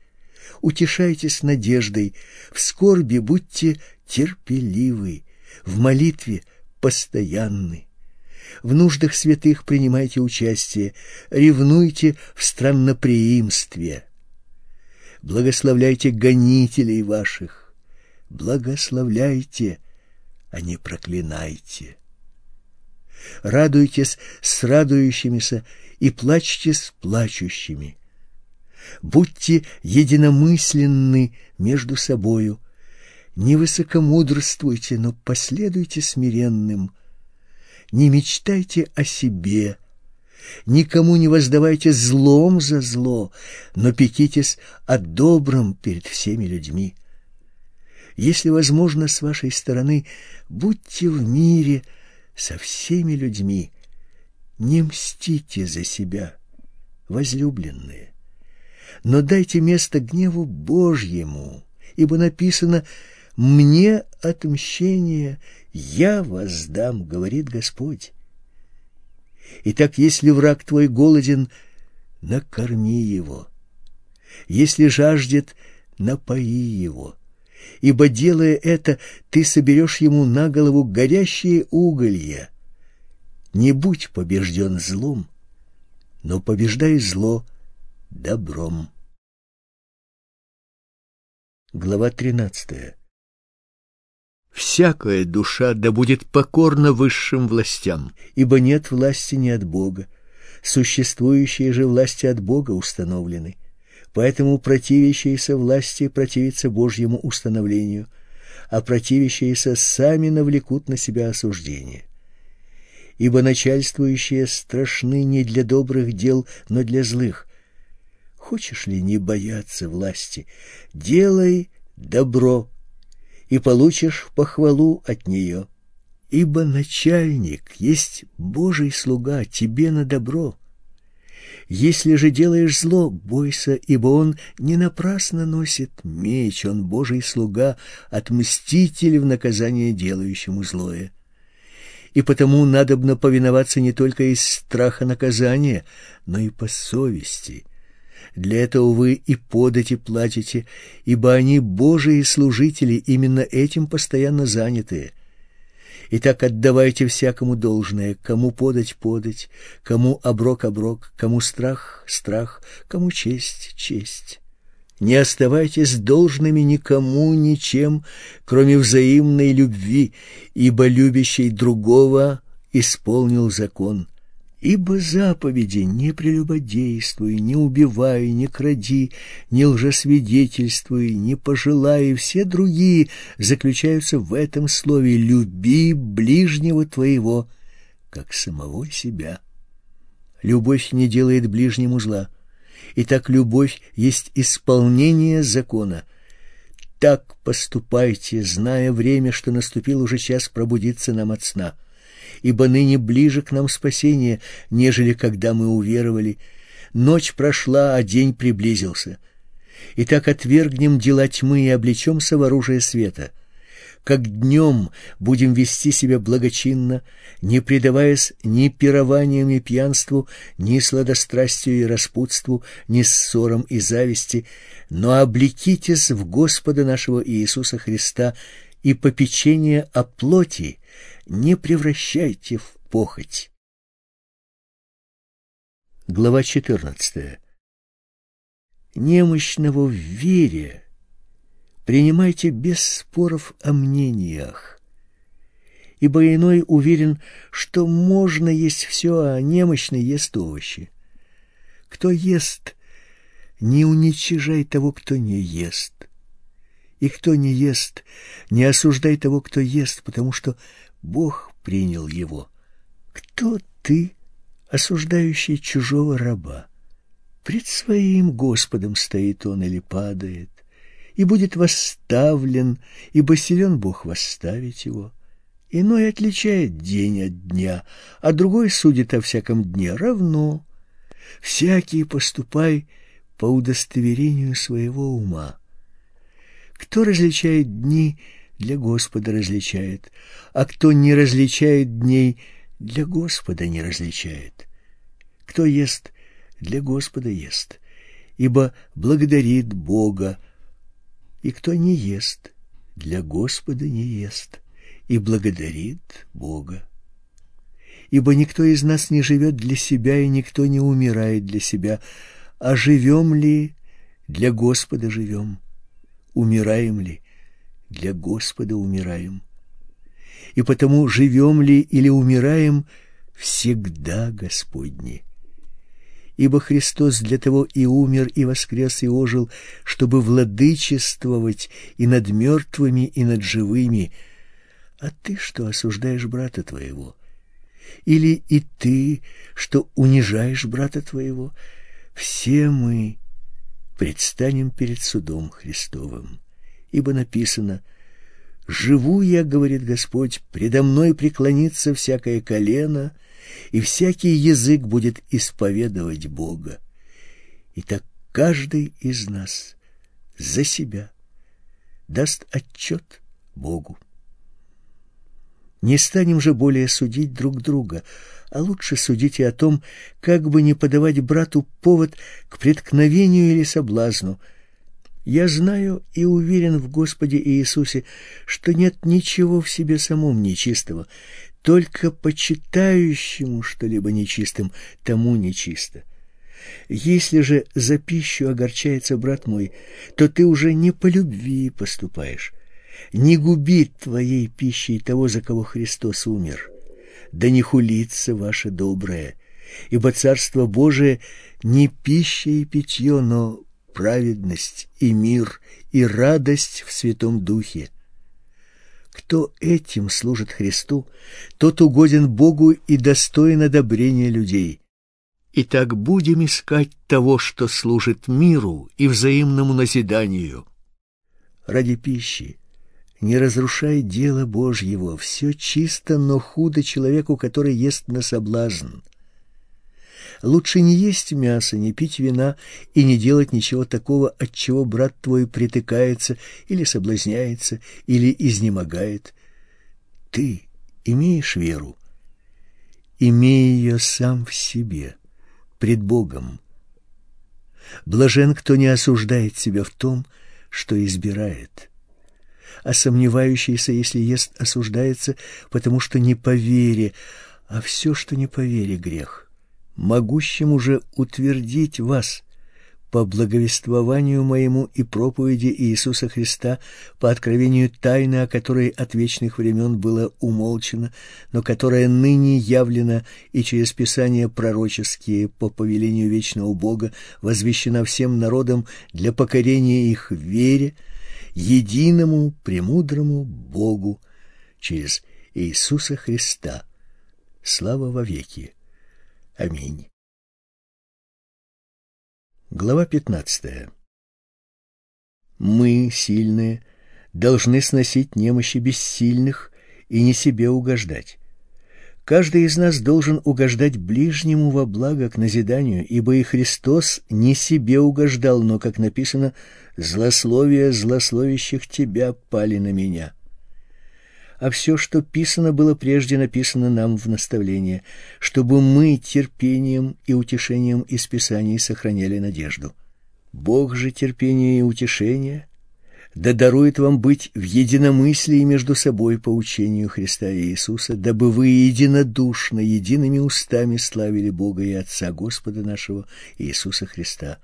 Speaker 1: Утешайтесь надеждой, в скорби будьте терпеливы, в молитве постоянны. В нуждах святых принимайте участие, ревнуйте в странноприимстве. Благословляйте гонителей ваших, благословляйте, а не проклинайте. Радуйтесь с радующимися и плачьте с плачущими. Будьте единомысленны между собою, не высокомудрствуйте, но последуйте смиренным. Не мечтайте о себе, никому не воздавайте злом за зло, но пекитесь о добром перед всеми людьми. Если возможно с вашей стороны, будьте в мире со всеми людьми. Не мстите за себя, возлюбленные, но дайте место гневу Божьему, ибо написано мне отмщение я воздам, говорит Господь. Итак, если враг твой голоден, накорми его. Если жаждет, напои его. Ибо, делая это, ты соберешь ему на голову горящие уголья. Не будь побежден злом, но побеждай зло добром. Глава тринадцатая Всякая душа да будет покорна высшим властям, ибо нет власти ни от Бога. Существующие же власти от Бога установлены. Поэтому противящиеся власти противятся Божьему установлению, а противящиеся сами навлекут на себя осуждение. Ибо начальствующие страшны не для добрых дел, но для злых. Хочешь ли не бояться власти? Делай добро, и получишь похвалу от нее. Ибо начальник есть Божий слуга тебе на добро. Если же делаешь зло, бойся, ибо он не напрасно носит меч, он Божий слуга, отмститель в наказание делающему злое. И потому надобно повиноваться не только из страха наказания, но и по совести. Для этого вы и подати платите, ибо они Божии служители, именно этим постоянно занятые – Итак, отдавайте всякому должное, кому подать подать, кому оброк оброк, кому страх страх, кому честь честь. Не оставайтесь должными никому ничем, кроме взаимной любви, ибо любящий другого исполнил закон. Ибо заповеди «не прелюбодействуй, не убивай, не кради, не лжесвидетельствуй, не пожелай» и все другие заключаются в этом слове «люби ближнего твоего, как самого себя». Любовь не делает ближнему зла. и так любовь есть исполнение закона. Так поступайте, зная время, что наступил уже час пробудиться нам от сна ибо ныне ближе к нам спасение, нежели когда мы уверовали. Ночь прошла, а день приблизился. Итак, отвергнем дела тьмы и облечемся в оружие света. Как днем будем вести себя благочинно, не предаваясь ни пированиям и пьянству, ни сладострастию и распутству, ни ссорам и зависти, но облекитесь в Господа нашего Иисуса Христа и попечение о плоти не превращайте в похоть. Глава 14. Немощного в вере принимайте без споров о мнениях, ибо иной уверен, что можно есть все, а немощный ест овощи. Кто ест, не уничижай того, кто не ест. И кто не ест, не осуждай того, кто ест, потому что Бог принял его. Кто ты, осуждающий чужого раба? Пред своим Господом стоит он или падает, и будет восставлен, ибо силен Бог восставить его. Иной отличает день от дня, а другой судит о всяком дне равно. Всякий поступай по удостоверению своего ума. Кто различает дни, для Господа различает, а кто не различает дней, для Господа не различает. Кто ест, для Господа ест, ибо благодарит Бога, и кто не ест, для Господа не ест, и благодарит Бога. Ибо никто из нас не живет для себя, и никто не умирает для себя, а живем ли, для Господа живем, умираем ли, для Господа умираем. И потому живем ли или умираем, всегда Господни. Ибо Христос для того и умер, и воскрес, и ожил, чтобы владычествовать и над мертвыми, и над живыми. А ты что осуждаешь брата твоего? Или и ты, что унижаешь брата твоего? Все мы предстанем перед судом Христовым ибо написано «Живу я, — говорит Господь, — предо мной преклонится всякое колено, и всякий язык будет исповедовать Бога. И так каждый из нас за себя даст отчет Богу. Не станем же более судить друг друга, а лучше судите о том, как бы не подавать брату повод к преткновению или соблазну — я знаю и уверен в Господе Иисусе, что нет ничего в себе самом нечистого, только почитающему что-либо нечистым, тому нечисто. Если же за пищу огорчается брат мой, то ты уже не по любви поступаешь. Не губи твоей пищей того, за кого Христос умер. Да не хулится ваше доброе, ибо Царство Божие не пища и питье, но праведность и мир и радость в Святом Духе. Кто этим служит Христу, тот угоден Богу и достоин одобрения людей. Итак, будем искать того, что служит миру и взаимному назиданию. Ради пищи не разрушай дело Божьего, все чисто, но худо человеку, который ест на соблазн. Лучше не есть мясо, не пить вина и не делать ничего такого, от чего брат твой притыкается или соблазняется, или изнемогает. Ты имеешь веру, имей ее сам в себе, пред Богом. Блажен, кто не осуждает себя в том, что избирает. А сомневающийся, если ест, осуждается, потому что не по вере, а все, что не по вере, грех могущим уже утвердить вас по благовествованию моему и проповеди Иисуса Христа, по откровению тайны, о которой от вечных времен было умолчено, но которая ныне явлена и через Писания пророческие по повелению вечного Бога возвещена всем народам для покорения их в вере, единому премудрому Богу через Иисуса Христа. Слава во веки. Аминь. Глава 15. Мы, сильные, должны сносить немощи бессильных и не себе угождать. Каждый из нас должен угождать ближнему во благо к назиданию, ибо и Христос не себе угождал, но, как написано, «Злословие злословящих тебя пали на меня» а все, что писано, было прежде написано нам в наставление, чтобы мы терпением и утешением из Писаний сохраняли надежду. Бог же терпения и утешения да дарует вам быть в единомыслии между собой по учению Христа и Иисуса, дабы вы единодушно, едиными устами славили Бога и Отца Господа нашего Иисуса Христа.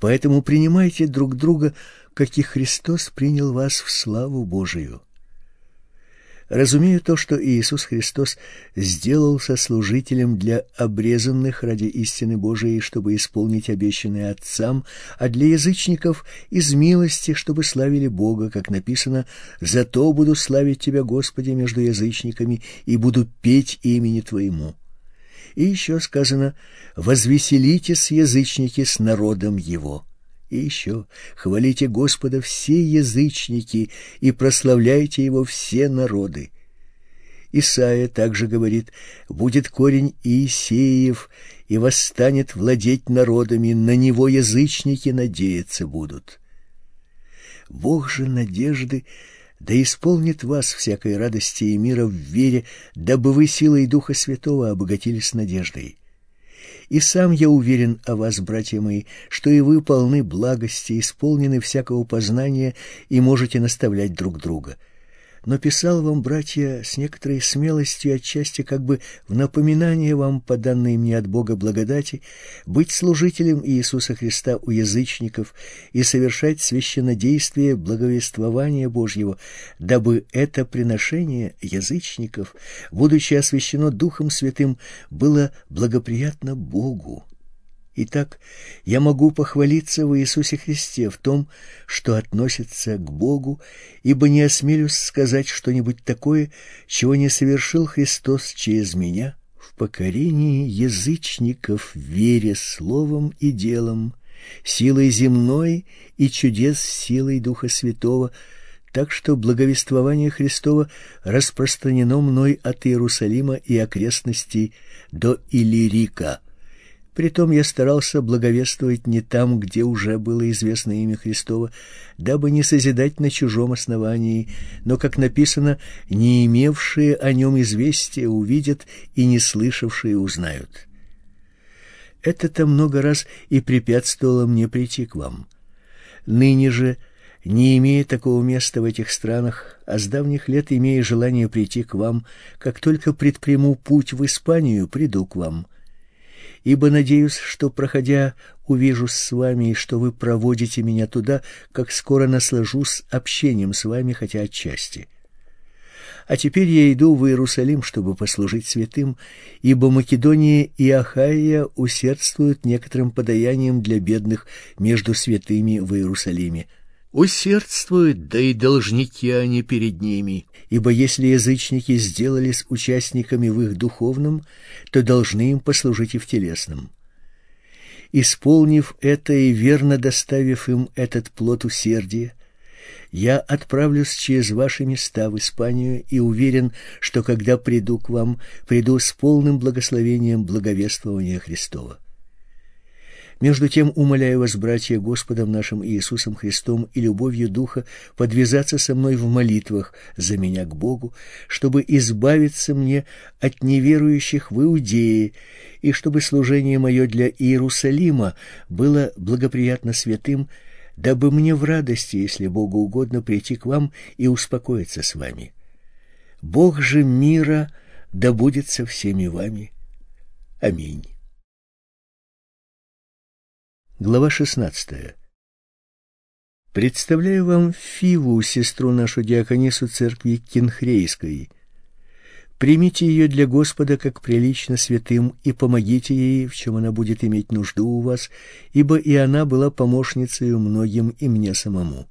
Speaker 1: Поэтому принимайте друг друга, как и Христос принял вас в славу Божию. Разумею то, что Иисус Христос сделался служителем для обрезанных ради истины Божией, чтобы исполнить обещанное Отцам, а для язычников из милости, чтобы славили Бога, как написано: "Зато буду славить тебя, Господи, между язычниками и буду петь имени твоему". И еще сказано: "Возвеселитесь, язычники, с народом его". И еще хвалите Господа все язычники и прославляйте его все народы. Исаия также говорит: будет корень Иисеев и восстанет владеть народами, на него язычники надеяться будут. Бог же надежды да исполнит вас всякой радости и мира в вере, дабы вы силой Духа Святого обогатились надеждой. И сам я уверен о вас, братья мои, что и вы полны благости, исполнены всякого познания и можете наставлять друг друга но писал вам, братья, с некоторой смелостью, отчасти как бы в напоминание вам по данной мне от Бога благодати, быть служителем Иисуса Христа у язычников и совершать священнодействие благовествования Божьего, дабы это приношение язычников, будучи освящено Духом Святым, было благоприятно Богу. Итак, я могу похвалиться в Иисусе Христе в том, что относится к Богу, ибо не осмелюсь сказать что-нибудь такое, чего не совершил Христос через меня в покорении язычников, вере словом и делом, силой земной и чудес силой Духа Святого, так что благовествование Христово распространено мной от Иерусалима и окрестностей до Илирика. Притом я старался благовествовать не там, где уже было известно имя Христово, дабы не созидать на чужом основании, но, как написано, не имевшие о нем известия увидят и не слышавшие узнают. Это-то много раз и препятствовало мне прийти к вам. Ныне же, не имея такого места в этих странах, а с давних лет имея желание прийти к вам, как только предприму путь в Испанию, приду к вам ибо надеюсь, что, проходя, увижу с вами, и что вы проводите меня туда, как скоро наслажусь общением с вами, хотя отчасти. А теперь я иду в Иерусалим, чтобы послужить святым, ибо Македония и Ахайя усердствуют некоторым подаянием для бедных между святыми в Иерусалиме. Усердствуют, да и должники они перед ними. Ибо если язычники сделались участниками в их духовном, то должны им послужить и в телесном. Исполнив это и верно доставив им этот плод усердия, я отправлюсь через ваши места в Испанию и уверен, что когда приду к вам, приду с полным благословением благовествования Христова. Между тем умоляю вас, братья, Господом нашим Иисусом Христом и любовью Духа подвязаться со мной в молитвах за меня к Богу, чтобы избавиться мне от неверующих в Иудее, и чтобы служение мое для Иерусалима было благоприятно святым, дабы мне в радости, если Богу угодно, прийти к вам и успокоиться с вами. Бог же мира да будет со всеми вами. Аминь. Глава 16. Представляю вам Фиву, сестру нашу диаконису церкви Кинхрейской. Примите ее для Господа как прилично святым и помогите ей, в чем она будет иметь нужду у вас, ибо и она была помощницей многим и мне самому.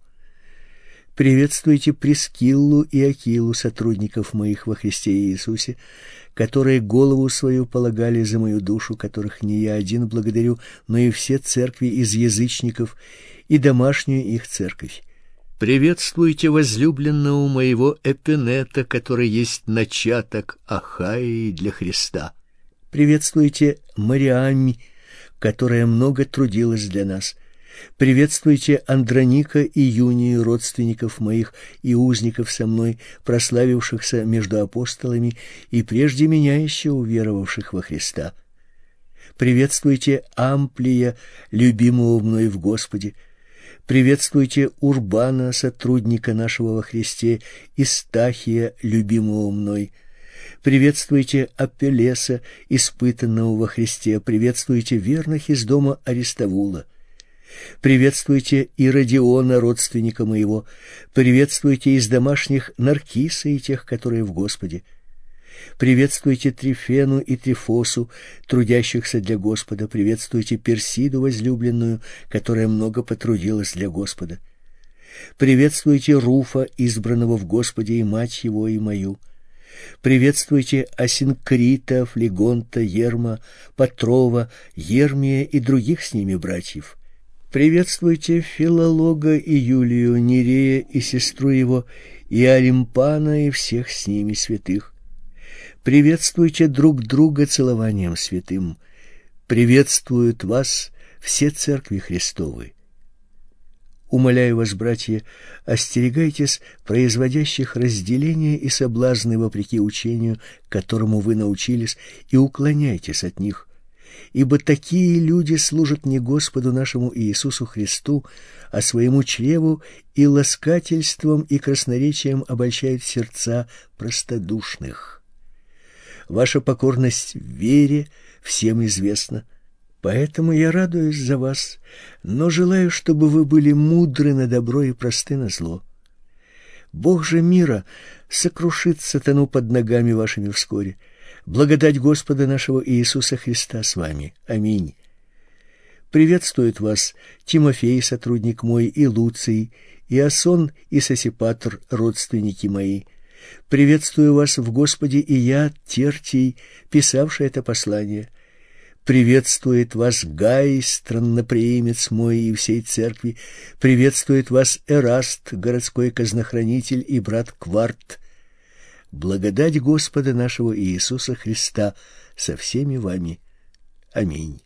Speaker 1: Приветствуйте Прескиллу и Акилу, сотрудников моих во Христе Иисусе, которые голову свою полагали за мою душу, которых не я один благодарю, но и все церкви из язычников и домашнюю их церковь. Приветствуйте возлюбленного моего Эпинета, который есть начаток Ахаи для Христа. Приветствуйте Мариамми, которая много трудилась для нас. Приветствуйте Андроника и Юнию, родственников моих и узников со мной, прославившихся между апостолами и прежде меня еще уверовавших во Христа. Приветствуйте Амплия, любимого мной в Господе. Приветствуйте Урбана, сотрудника нашего во Христе, и Стахия, любимого мной. Приветствуйте Апеллеса, испытанного во Христе. Приветствуйте верных из дома Аристовула. Приветствуйте и Родиона, родственника моего. Приветствуйте из домашних Наркиса и тех, которые в Господе. Приветствуйте Трифену и Трифосу, трудящихся для Господа. Приветствуйте Персиду возлюбленную, которая много потрудилась для Господа. Приветствуйте Руфа, избранного в Господе, и мать его, и мою. Приветствуйте Асинкрита, Флегонта, Ерма, Патрова, Ермия и других с ними братьев. Приветствуйте Филолога и Юлию, Нерея и сестру его, и Олимпана и всех с ними святых. Приветствуйте друг друга целованием святым. Приветствуют вас все церкви Христовы. Умоляю вас, братья, остерегайтесь производящих разделения и соблазны вопреки учению, которому вы научились, и уклоняйтесь от них ибо такие люди служат не Господу нашему Иисусу Христу, а своему чреву и ласкательством и красноречием обольщают сердца простодушных. Ваша покорность в вере всем известна, поэтому я радуюсь за вас, но желаю, чтобы вы были мудры на добро и просты на зло. Бог же мира сокрушит сатану под ногами вашими вскоре, Благодать Господа нашего Иисуса Христа с вами. Аминь. Приветствует вас Тимофей, сотрудник мой, и Луций, и Асон, и Сосипатр, родственники мои. Приветствую вас в Господе и я, Тертий, писавший это послание. Приветствует вас Гай, странноприимец мой и всей церкви. Приветствует вас Эраст, городской казнохранитель и брат Кварт. Благодать Господа нашего Иисуса Христа со всеми вами. Аминь.